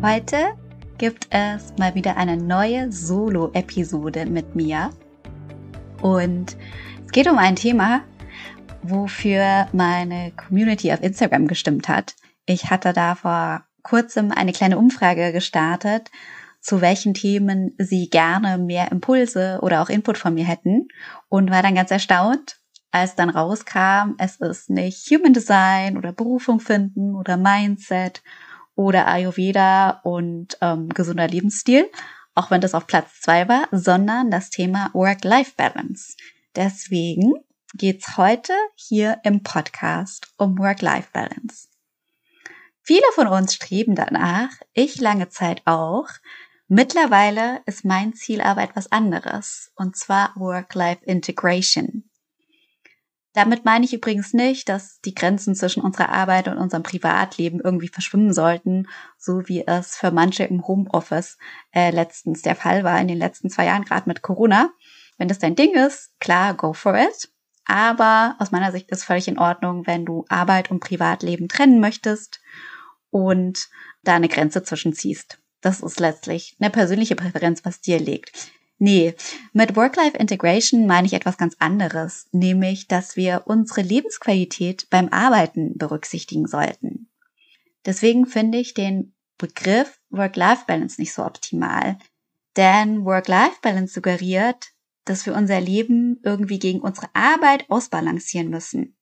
Heute gibt es mal wieder eine neue Solo-Episode mit mir. Und es geht um ein Thema, wofür meine Community auf Instagram gestimmt hat. Ich hatte da vor kurzem eine kleine Umfrage gestartet, zu welchen Themen sie gerne mehr Impulse oder auch Input von mir hätten und war dann ganz erstaunt, als dann rauskam, es ist nicht Human Design oder Berufung finden oder Mindset oder Ayurveda und ähm, gesunder Lebensstil, auch wenn das auf Platz zwei war, sondern das Thema Work-Life-Balance. Deswegen geht's heute hier im Podcast um Work-Life-Balance. Viele von uns streben danach, ich lange Zeit auch. Mittlerweile ist mein Ziel aber etwas anderes, und zwar Work-Life-Integration. Damit meine ich übrigens nicht, dass die Grenzen zwischen unserer Arbeit und unserem Privatleben irgendwie verschwimmen sollten, so wie es für manche im Homeoffice äh, letztens der Fall war in den letzten zwei Jahren, gerade mit Corona. Wenn das dein Ding ist, klar, go for it. Aber aus meiner Sicht ist völlig in Ordnung, wenn du Arbeit und Privatleben trennen möchtest und da eine Grenze zwischenziehst. Das ist letztlich eine persönliche Präferenz, was dir liegt. Nee, mit Work-Life-Integration meine ich etwas ganz anderes, nämlich, dass wir unsere Lebensqualität beim Arbeiten berücksichtigen sollten. Deswegen finde ich den Begriff Work-Life-Balance nicht so optimal, denn Work-Life-Balance suggeriert, dass wir unser Leben irgendwie gegen unsere Arbeit ausbalancieren müssen.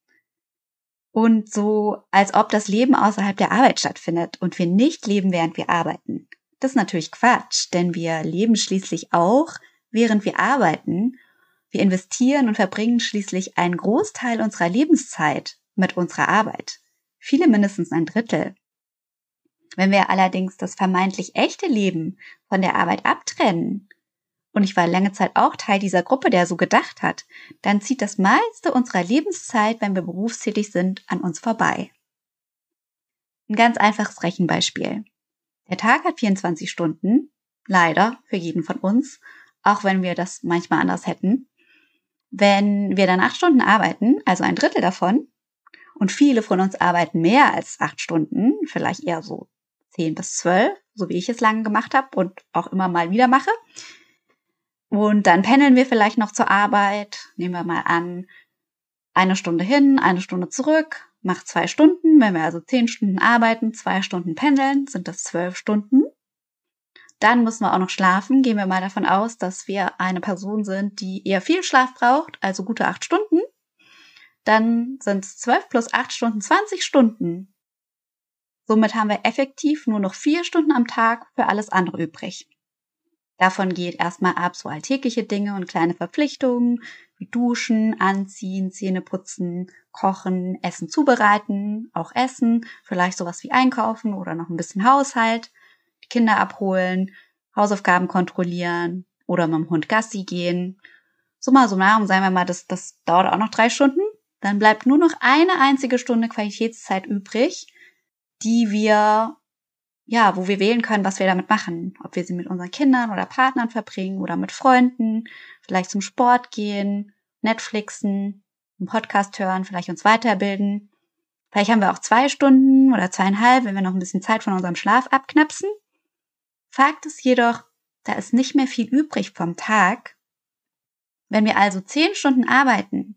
Und so, als ob das Leben außerhalb der Arbeit stattfindet und wir nicht leben, während wir arbeiten. Das ist natürlich Quatsch, denn wir leben schließlich auch, während wir arbeiten. Wir investieren und verbringen schließlich einen Großteil unserer Lebenszeit mit unserer Arbeit. Viele mindestens ein Drittel. Wenn wir allerdings das vermeintlich echte Leben von der Arbeit abtrennen, und ich war lange Zeit auch Teil dieser Gruppe, der so gedacht hat, dann zieht das meiste unserer Lebenszeit, wenn wir berufstätig sind, an uns vorbei. Ein ganz einfaches Rechenbeispiel. Der Tag hat 24 Stunden, leider für jeden von uns, auch wenn wir das manchmal anders hätten. Wenn wir dann acht Stunden arbeiten, also ein Drittel davon, und viele von uns arbeiten mehr als acht Stunden, vielleicht eher so zehn bis zwölf, so wie ich es lange gemacht habe und auch immer mal wieder mache. Und dann pendeln wir vielleicht noch zur Arbeit, nehmen wir mal an, eine Stunde hin, eine Stunde zurück, macht zwei Stunden. Wenn wir also zehn Stunden arbeiten, zwei Stunden pendeln, sind das zwölf Stunden. Dann müssen wir auch noch schlafen. Gehen wir mal davon aus, dass wir eine Person sind, die eher viel Schlaf braucht, also gute acht Stunden. Dann sind es zwölf plus acht Stunden, 20 Stunden. Somit haben wir effektiv nur noch vier Stunden am Tag für alles andere übrig. Davon geht erstmal ab so alltägliche Dinge und kleine Verpflichtungen wie Duschen, Anziehen, Zähne putzen, Kochen, Essen zubereiten, auch Essen, vielleicht sowas wie Einkaufen oder noch ein bisschen Haushalt, die Kinder abholen, Hausaufgaben kontrollieren oder mit dem Hund Gassi gehen. Nah, und sagen wir mal, das, das dauert auch noch drei Stunden. Dann bleibt nur noch eine einzige Stunde Qualitätszeit übrig, die wir ja, wo wir wählen können, was wir damit machen. Ob wir sie mit unseren Kindern oder Partnern verbringen oder mit Freunden, vielleicht zum Sport gehen, Netflixen, einen Podcast hören, vielleicht uns weiterbilden. Vielleicht haben wir auch zwei Stunden oder zweieinhalb, wenn wir noch ein bisschen Zeit von unserem Schlaf abknapsen. Fakt ist jedoch, da ist nicht mehr viel übrig vom Tag. Wenn wir also zehn Stunden arbeiten,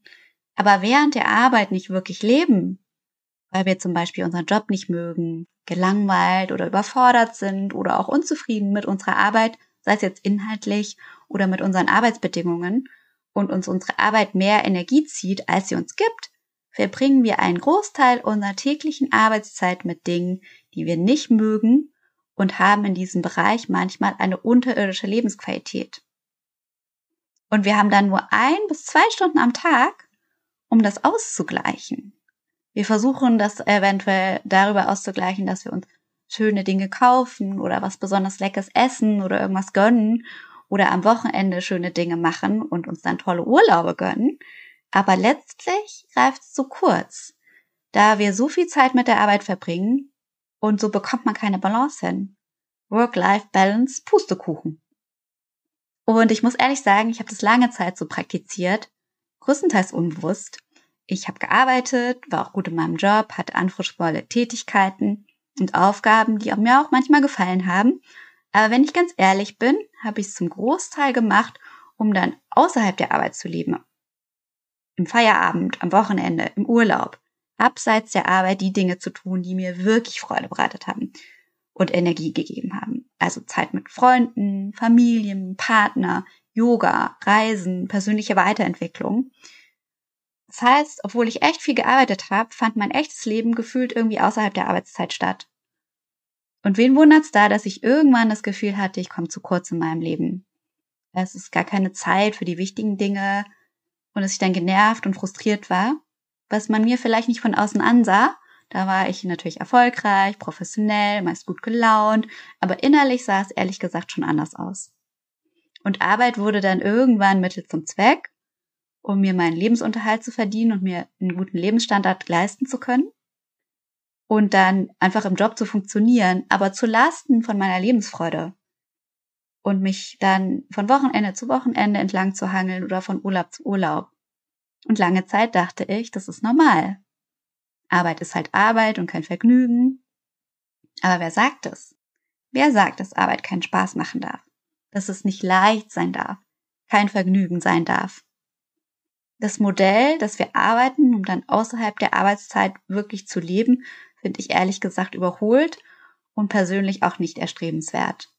aber während der Arbeit nicht wirklich leben, weil wir zum Beispiel unseren Job nicht mögen, gelangweilt oder überfordert sind oder auch unzufrieden mit unserer Arbeit, sei es jetzt inhaltlich oder mit unseren Arbeitsbedingungen, und uns unsere Arbeit mehr Energie zieht, als sie uns gibt, verbringen wir einen Großteil unserer täglichen Arbeitszeit mit Dingen, die wir nicht mögen und haben in diesem Bereich manchmal eine unterirdische Lebensqualität. Und wir haben dann nur ein bis zwei Stunden am Tag, um das auszugleichen. Wir versuchen das eventuell darüber auszugleichen, dass wir uns schöne Dinge kaufen oder was besonders leckeres essen oder irgendwas gönnen oder am Wochenende schöne Dinge machen und uns dann tolle Urlaube gönnen. Aber letztlich greift es zu kurz, da wir so viel Zeit mit der Arbeit verbringen und so bekommt man keine Balance hin. Work-Life-Balance, Pustekuchen. Und ich muss ehrlich sagen, ich habe das lange Zeit so praktiziert, größtenteils unbewusst. Ich habe gearbeitet, war auch gut in meinem Job, hatte anspruchsvolle Tätigkeiten und Aufgaben, die mir auch manchmal gefallen haben aber wenn ich ganz ehrlich bin, habe ich es zum Großteil gemacht, um dann außerhalb der Arbeit zu leben. Im Feierabend, am Wochenende, im Urlaub, abseits der Arbeit die Dinge zu tun, die mir wirklich Freude bereitet haben und Energie gegeben haben. Also Zeit mit Freunden, Familien, Partner, Yoga, Reisen, persönliche Weiterentwicklung. Das heißt, obwohl ich echt viel gearbeitet habe, fand mein echtes Leben gefühlt irgendwie außerhalb der Arbeitszeit statt. Und wen wundert's da, dass ich irgendwann das Gefühl hatte, ich komme zu kurz in meinem Leben. Es ist gar keine Zeit für die wichtigen Dinge und dass ich dann genervt und frustriert war, was man mir vielleicht nicht von außen ansah. Da war ich natürlich erfolgreich, professionell, meist gut gelaunt, aber innerlich sah es ehrlich gesagt schon anders aus. Und Arbeit wurde dann irgendwann Mittel zum Zweck, um mir meinen Lebensunterhalt zu verdienen und mir einen guten Lebensstandard leisten zu können und dann einfach im Job zu funktionieren, aber zu Lasten von meiner Lebensfreude. Und mich dann von Wochenende zu Wochenende entlang zu hangeln oder von Urlaub zu Urlaub. Und lange Zeit dachte ich, das ist normal. Arbeit ist halt Arbeit und kein Vergnügen. Aber wer sagt es? Wer sagt, dass Arbeit keinen Spaß machen darf? Dass es nicht leicht sein darf, kein Vergnügen sein darf? Das Modell, dass wir arbeiten, um dann außerhalb der Arbeitszeit wirklich zu leben, finde ich ehrlich gesagt überholt und persönlich auch nicht erstrebenswert.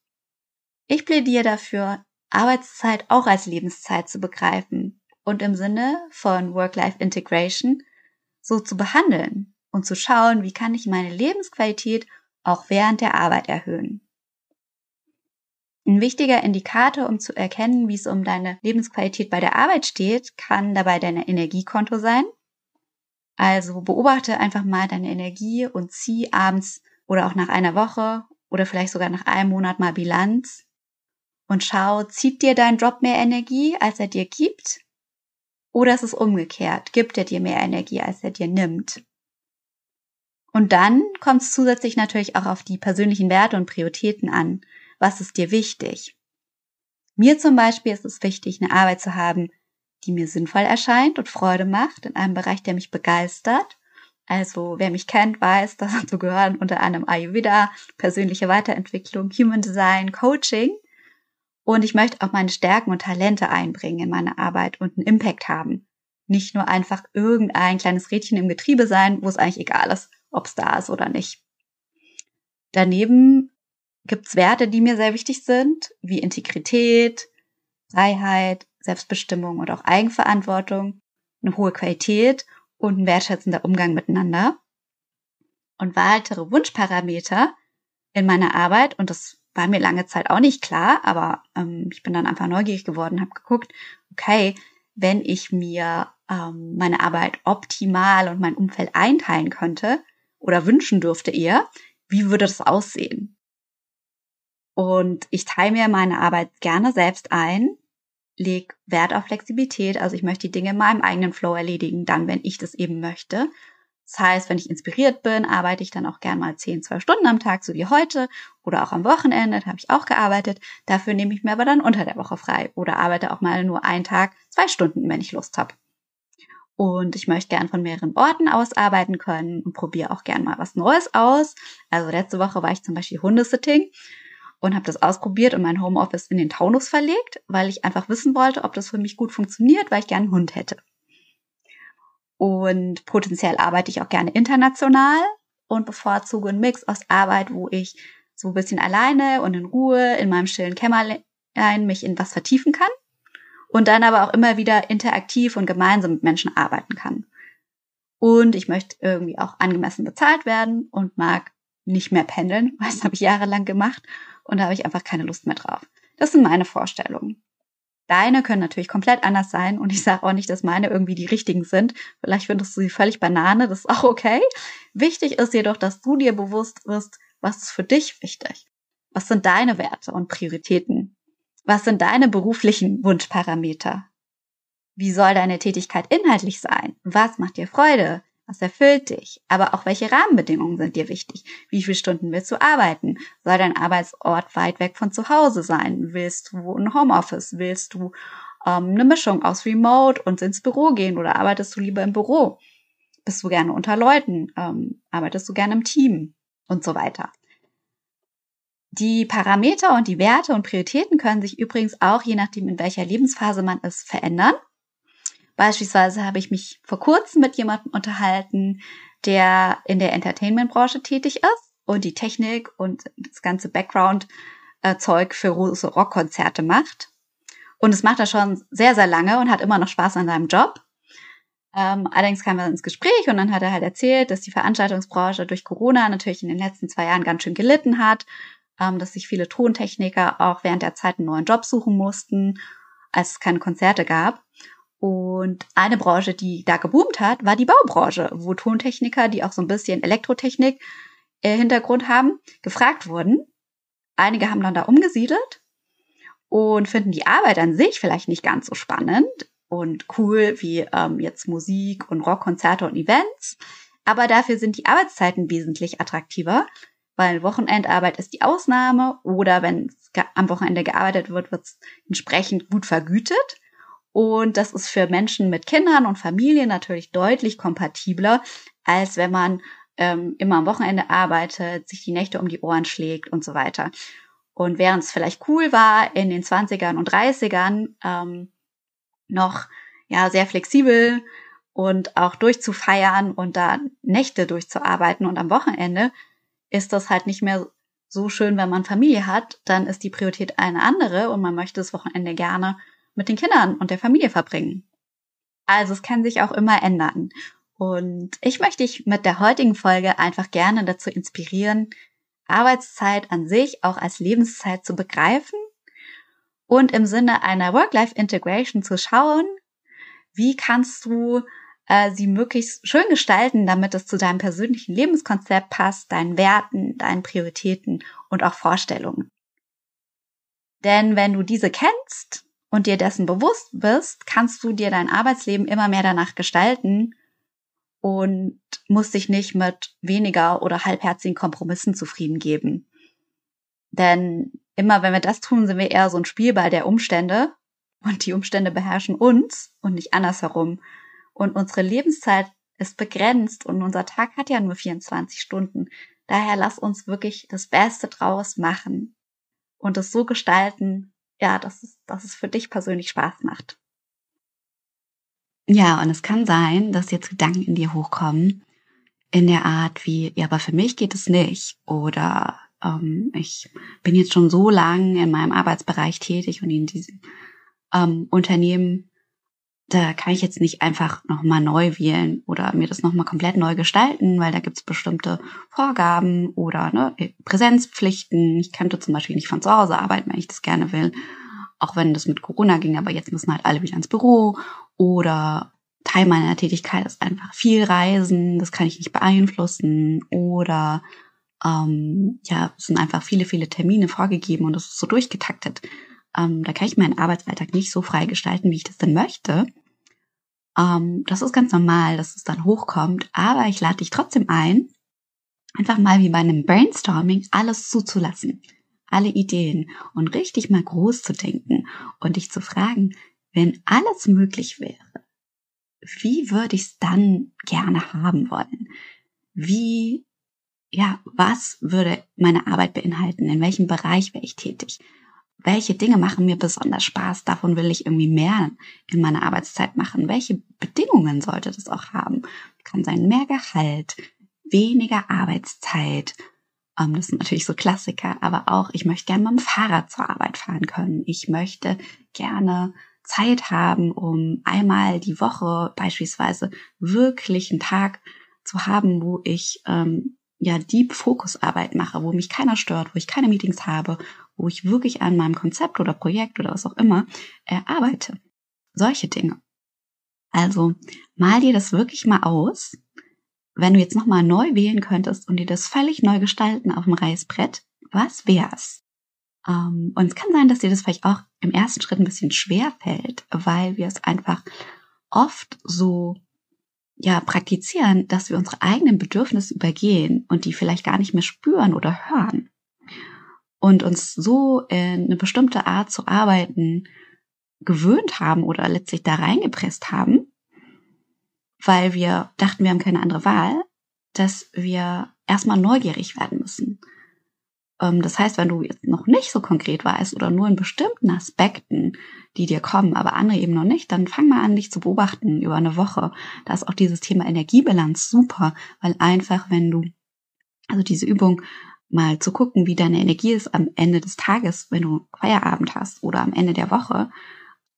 Ich plädiere dafür, Arbeitszeit auch als Lebenszeit zu begreifen und im Sinne von Work-Life-Integration so zu behandeln und zu schauen, wie kann ich meine Lebensqualität auch während der Arbeit erhöhen. Ein wichtiger Indikator, um zu erkennen, wie es um deine Lebensqualität bei der Arbeit steht, kann dabei dein Energiekonto sein. Also beobachte einfach mal deine Energie und zieh abends oder auch nach einer Woche oder vielleicht sogar nach einem Monat mal Bilanz und schau, zieht dir dein Job mehr Energie, als er dir gibt? Oder ist es umgekehrt? Gibt er dir mehr Energie, als er dir nimmt? Und dann kommt es zusätzlich natürlich auch auf die persönlichen Werte und Prioritäten an. Was ist dir wichtig? Mir zum Beispiel ist es wichtig, eine Arbeit zu haben, die mir sinnvoll erscheint und Freude macht, in einem Bereich, der mich begeistert. Also wer mich kennt, weiß, dass dazu gehören unter anderem Ayurveda, persönliche Weiterentwicklung, Human Design, Coaching. Und ich möchte auch meine Stärken und Talente einbringen in meine Arbeit und einen Impact haben. Nicht nur einfach irgendein kleines Rädchen im Getriebe sein, wo es eigentlich egal ist, ob es da ist oder nicht. Daneben gibt's Werte, die mir sehr wichtig sind, wie Integrität, Freiheit, Selbstbestimmung und auch Eigenverantwortung, eine hohe Qualität und ein wertschätzender Umgang miteinander. Und weitere Wunschparameter in meiner Arbeit, und das war mir lange Zeit auch nicht klar, aber ähm, ich bin dann einfach neugierig geworden, habe geguckt, okay, wenn ich mir ähm, meine Arbeit optimal und mein Umfeld einteilen könnte oder wünschen dürfte eher, wie würde das aussehen? Und ich teile mir meine Arbeit gerne selbst ein leg Wert auf Flexibilität. Also ich möchte die Dinge in meinem eigenen Flow erledigen, dann, wenn ich das eben möchte. Das heißt, wenn ich inspiriert bin, arbeite ich dann auch gern mal 10, 12 Stunden am Tag, so wie heute, oder auch am Wochenende, da habe ich auch gearbeitet. Dafür nehme ich mir aber dann unter der Woche frei oder arbeite auch mal nur einen Tag, zwei Stunden, wenn ich Lust habe. Und ich möchte gern von mehreren Orten aus arbeiten können und probiere auch gern mal was Neues aus. Also letzte Woche war ich zum Beispiel Hundesitting und habe das ausprobiert und mein Homeoffice in den Taunus verlegt, weil ich einfach wissen wollte, ob das für mich gut funktioniert, weil ich gerne einen Hund hätte. Und potenziell arbeite ich auch gerne international und bevorzuge einen Mix aus Arbeit, wo ich so ein bisschen alleine und in Ruhe in meinem stillen Kämmerlein ein mich in was vertiefen kann und dann aber auch immer wieder interaktiv und gemeinsam mit Menschen arbeiten kann. Und ich möchte irgendwie auch angemessen bezahlt werden und mag nicht mehr pendeln, weil das habe ich jahrelang gemacht und da habe ich einfach keine Lust mehr drauf. Das sind meine Vorstellungen. Deine können natürlich komplett anders sein und ich sage auch nicht, dass meine irgendwie die richtigen sind. Vielleicht findest du sie völlig Banane, das ist auch okay. Wichtig ist jedoch, dass du dir bewusst wirst, was ist für dich wichtig. Was sind deine Werte und Prioritäten? Was sind deine beruflichen Wunschparameter? Wie soll deine Tätigkeit inhaltlich sein? Was macht dir Freude? Was erfüllt dich? Aber auch welche Rahmenbedingungen sind dir wichtig? Wie viele Stunden willst du arbeiten? Soll dein Arbeitsort weit weg von zu Hause sein? Willst du ein Homeoffice? Willst du ähm, eine Mischung aus Remote und ins Büro gehen oder arbeitest du lieber im Büro? Bist du gerne unter Leuten? Ähm, arbeitest du gerne im Team? Und so weiter. Die Parameter und die Werte und Prioritäten können sich übrigens auch, je nachdem in welcher Lebensphase man ist, verändern. Beispielsweise habe ich mich vor kurzem mit jemandem unterhalten, der in der Entertainment-Branche tätig ist und die Technik und das ganze Background-Zeug für große Rockkonzerte macht. Und es macht er schon sehr, sehr lange und hat immer noch Spaß an seinem Job. Ähm, allerdings kamen wir ins Gespräch und dann hat er halt erzählt, dass die Veranstaltungsbranche durch Corona natürlich in den letzten zwei Jahren ganz schön gelitten hat, ähm, dass sich viele Tontechniker auch während der Zeit einen neuen Job suchen mussten, als es keine Konzerte gab. Und eine Branche, die da geboomt hat, war die Baubranche, wo Tontechniker, die auch so ein bisschen Elektrotechnik äh, Hintergrund haben, gefragt wurden. Einige haben dann da umgesiedelt und finden die Arbeit an sich vielleicht nicht ganz so spannend und cool wie ähm, jetzt Musik und Rockkonzerte und Events. Aber dafür sind die Arbeitszeiten wesentlich attraktiver, weil Wochenendarbeit ist die Ausnahme oder wenn am Wochenende gearbeitet wird, wird es entsprechend gut vergütet. Und das ist für Menschen mit Kindern und Familien natürlich deutlich kompatibler, als wenn man ähm, immer am Wochenende arbeitet, sich die Nächte um die Ohren schlägt und so weiter. Und während es vielleicht cool war, in den 20ern und 30ern ähm, noch ja sehr flexibel und auch durchzufeiern und da Nächte durchzuarbeiten und am Wochenende ist das halt nicht mehr so schön, wenn man Familie hat, dann ist die Priorität eine andere und man möchte das Wochenende gerne mit den Kindern und der Familie verbringen. Also es kann sich auch immer ändern. Und ich möchte dich mit der heutigen Folge einfach gerne dazu inspirieren, Arbeitszeit an sich auch als Lebenszeit zu begreifen und im Sinne einer Work-Life-Integration zu schauen, wie kannst du äh, sie möglichst schön gestalten, damit es zu deinem persönlichen Lebenskonzept passt, deinen Werten, deinen Prioritäten und auch Vorstellungen. Denn wenn du diese kennst, und dir dessen bewusst bist, kannst du dir dein Arbeitsleben immer mehr danach gestalten und musst dich nicht mit weniger oder halbherzigen Kompromissen zufrieden geben. Denn immer wenn wir das tun, sind wir eher so ein Spielball der Umstände und die Umstände beherrschen uns und nicht andersherum. Und unsere Lebenszeit ist begrenzt und unser Tag hat ja nur 24 Stunden. Daher lass uns wirklich das Beste draus machen und es so gestalten, ja, dass es, dass es für dich persönlich Spaß macht. Ja, und es kann sein, dass jetzt Gedanken in dir hochkommen, in der Art wie, ja, aber für mich geht es nicht. Oder ähm, ich bin jetzt schon so lang in meinem Arbeitsbereich tätig und in diesem ähm, Unternehmen da kann ich jetzt nicht einfach nochmal neu wählen oder mir das nochmal komplett neu gestalten, weil da gibt's bestimmte Vorgaben oder ne, Präsenzpflichten. Ich könnte zum Beispiel nicht von zu Hause arbeiten, wenn ich das gerne will, auch wenn das mit Corona ging, aber jetzt müssen halt alle wieder ins Büro oder Teil meiner Tätigkeit ist einfach viel Reisen, das kann ich nicht beeinflussen oder ähm, ja, es sind einfach viele, viele Termine vorgegeben und das ist so durchgetaktet. Ähm, da kann ich meinen Arbeitsalltag nicht so frei gestalten, wie ich das denn möchte. Ähm, das ist ganz normal, dass es dann hochkommt, aber ich lade dich trotzdem ein, einfach mal wie bei einem Brainstorming alles zuzulassen. Alle Ideen und richtig mal groß zu denken und dich zu fragen, wenn alles möglich wäre, wie würde ich es dann gerne haben wollen? Wie, ja, was würde meine Arbeit beinhalten? In welchem Bereich wäre ich tätig? Welche Dinge machen mir besonders Spaß, davon will ich irgendwie mehr in meiner Arbeitszeit machen, welche Bedingungen sollte das auch haben. Kann sein mehr Gehalt, weniger Arbeitszeit, Ähm, das sind natürlich so Klassiker, aber auch, ich möchte gerne mit dem Fahrrad zur Arbeit fahren können. Ich möchte gerne Zeit haben, um einmal die Woche beispielsweise wirklich einen Tag zu haben, wo ich ähm, ja Deep Fokusarbeit mache, wo mich keiner stört, wo ich keine Meetings habe, wo ich wirklich an meinem Konzept oder Projekt oder was auch immer äh, arbeite. Solche Dinge. Also mal dir das wirklich mal aus. Wenn du jetzt nochmal neu wählen könntest und dir das völlig neu gestalten auf dem Reißbrett, was wär's? Ähm, und es kann sein, dass dir das vielleicht auch im ersten Schritt ein bisschen schwer fällt, weil wir es einfach oft so ja praktizieren, dass wir unsere eigenen Bedürfnisse übergehen und die vielleicht gar nicht mehr spüren oder hören und uns so in eine bestimmte Art zu arbeiten gewöhnt haben oder letztlich da reingepresst haben, weil wir dachten, wir haben keine andere Wahl, dass wir erstmal neugierig werden müssen. Ähm, das heißt, wenn du jetzt noch nicht so konkret weißt oder nur in bestimmten Aspekten, die dir kommen, aber andere eben noch nicht, dann fang mal an, dich zu beobachten über eine Woche. Da ist auch dieses Thema Energiebilanz super, weil einfach, wenn du, also diese Übung, mal zu gucken, wie deine Energie ist am Ende des Tages, wenn du Feierabend hast oder am Ende der Woche,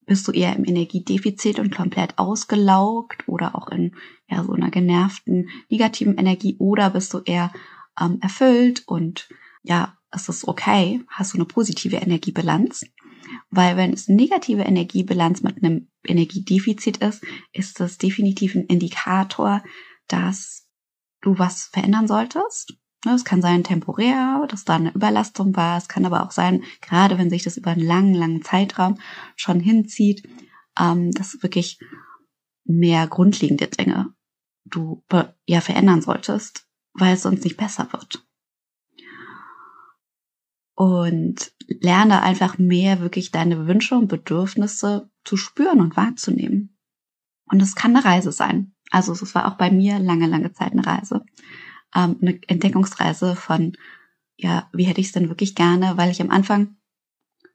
bist du eher im Energiedefizit und komplett ausgelaugt oder auch in ja, so einer genervten, negativen Energie oder bist du eher ähm, erfüllt und ja, es ist okay, hast du eine positive Energiebilanz. Weil wenn es eine negative Energiebilanz mit einem Energiedefizit ist, ist das definitiv ein Indikator, dass du was verändern solltest. Ne, es kann sein temporär, dass da eine Überlastung war. Es kann aber auch sein, gerade wenn sich das über einen langen, langen Zeitraum schon hinzieht, ähm, dass wirklich mehr grundlegende Dinge du ja verändern solltest, weil es sonst nicht besser wird und lerne einfach mehr wirklich deine Wünsche und Bedürfnisse zu spüren und wahrzunehmen. Und es kann eine Reise sein. Also es war auch bei mir lange, lange Zeit eine Reise. Ähm, eine Entdeckungsreise von, ja, wie hätte ich es denn wirklich gerne, weil ich am Anfang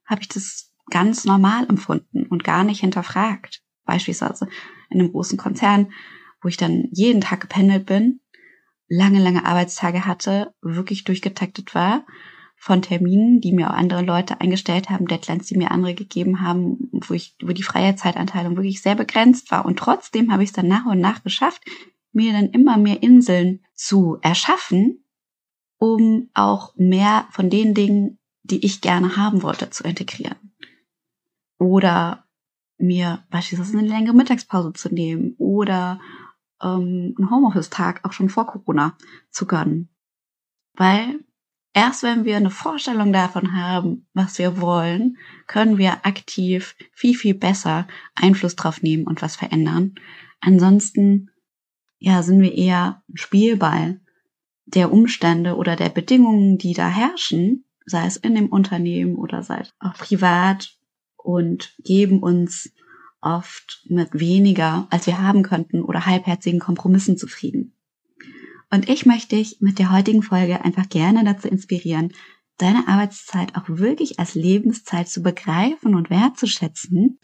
habe ich das ganz normal empfunden und gar nicht hinterfragt. Beispielsweise in einem großen Konzern, wo ich dann jeden Tag gependelt bin, lange, lange Arbeitstage hatte, wirklich durchgetaktet war von Terminen, die mir auch andere Leute eingestellt haben, Deadlines, die mir andere gegeben haben, wo ich, wo die freie Zeitanteilung wirklich sehr begrenzt war. Und trotzdem habe ich es dann nach und nach geschafft, mir dann immer mehr Inseln zu erschaffen, um auch mehr von den Dingen, die ich gerne haben wollte, zu integrieren. Oder mir beispielsweise eine längere Mittagspause zu nehmen oder ähm, einen Homeoffice-Tag auch schon vor Corona zu gönnen. Weil Erst wenn wir eine Vorstellung davon haben, was wir wollen, können wir aktiv viel, viel besser Einfluss drauf nehmen und was verändern. Ansonsten, ja, sind wir eher ein Spielball der Umstände oder der Bedingungen, die da herrschen, sei es in dem Unternehmen oder sei es auch privat und geben uns oft mit weniger, als wir haben könnten oder halbherzigen Kompromissen zufrieden. Und ich möchte dich mit der heutigen Folge einfach gerne dazu inspirieren, deine Arbeitszeit auch wirklich als Lebenszeit zu begreifen und wertzuschätzen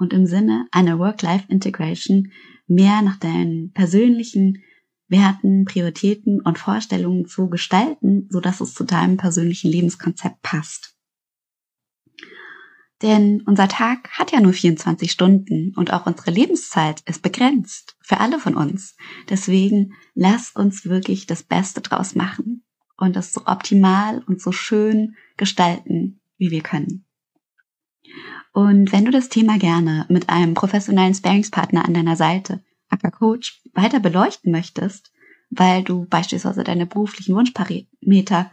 und im Sinne einer Work-Life-Integration mehr nach deinen persönlichen Werten, Prioritäten und Vorstellungen zu gestalten, so dass es zu deinem persönlichen Lebenskonzept passt. Denn unser Tag hat ja nur 24 Stunden und auch unsere Lebenszeit ist begrenzt für alle von uns. Deswegen lass uns wirklich das Beste draus machen und es so optimal und so schön gestalten, wie wir können. Und wenn du das Thema gerne mit einem professionellen Sparingspartner an deiner Seite, Acker Coach, weiter beleuchten möchtest, weil du beispielsweise deine beruflichen Wunschparameter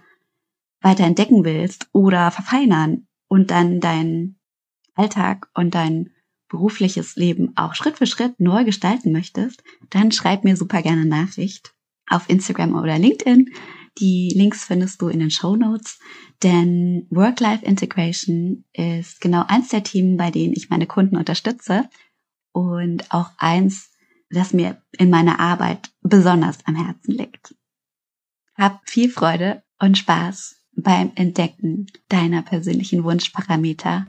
weiter entdecken willst oder verfeinern und dann dein Alltag und dein berufliches Leben auch Schritt für Schritt neu gestalten möchtest, dann schreib mir super gerne Nachricht auf Instagram oder LinkedIn. Die Links findest du in den Show Notes, denn Work-Life-Integration ist genau eins der Themen, bei denen ich meine Kunden unterstütze und auch eins, das mir in meiner Arbeit besonders am Herzen liegt. Hab viel Freude und Spaß beim Entdecken deiner persönlichen Wunschparameter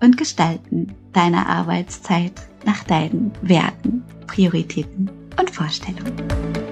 und Gestalten deiner Arbeitszeit nach deinen Werten, Prioritäten und Vorstellungen.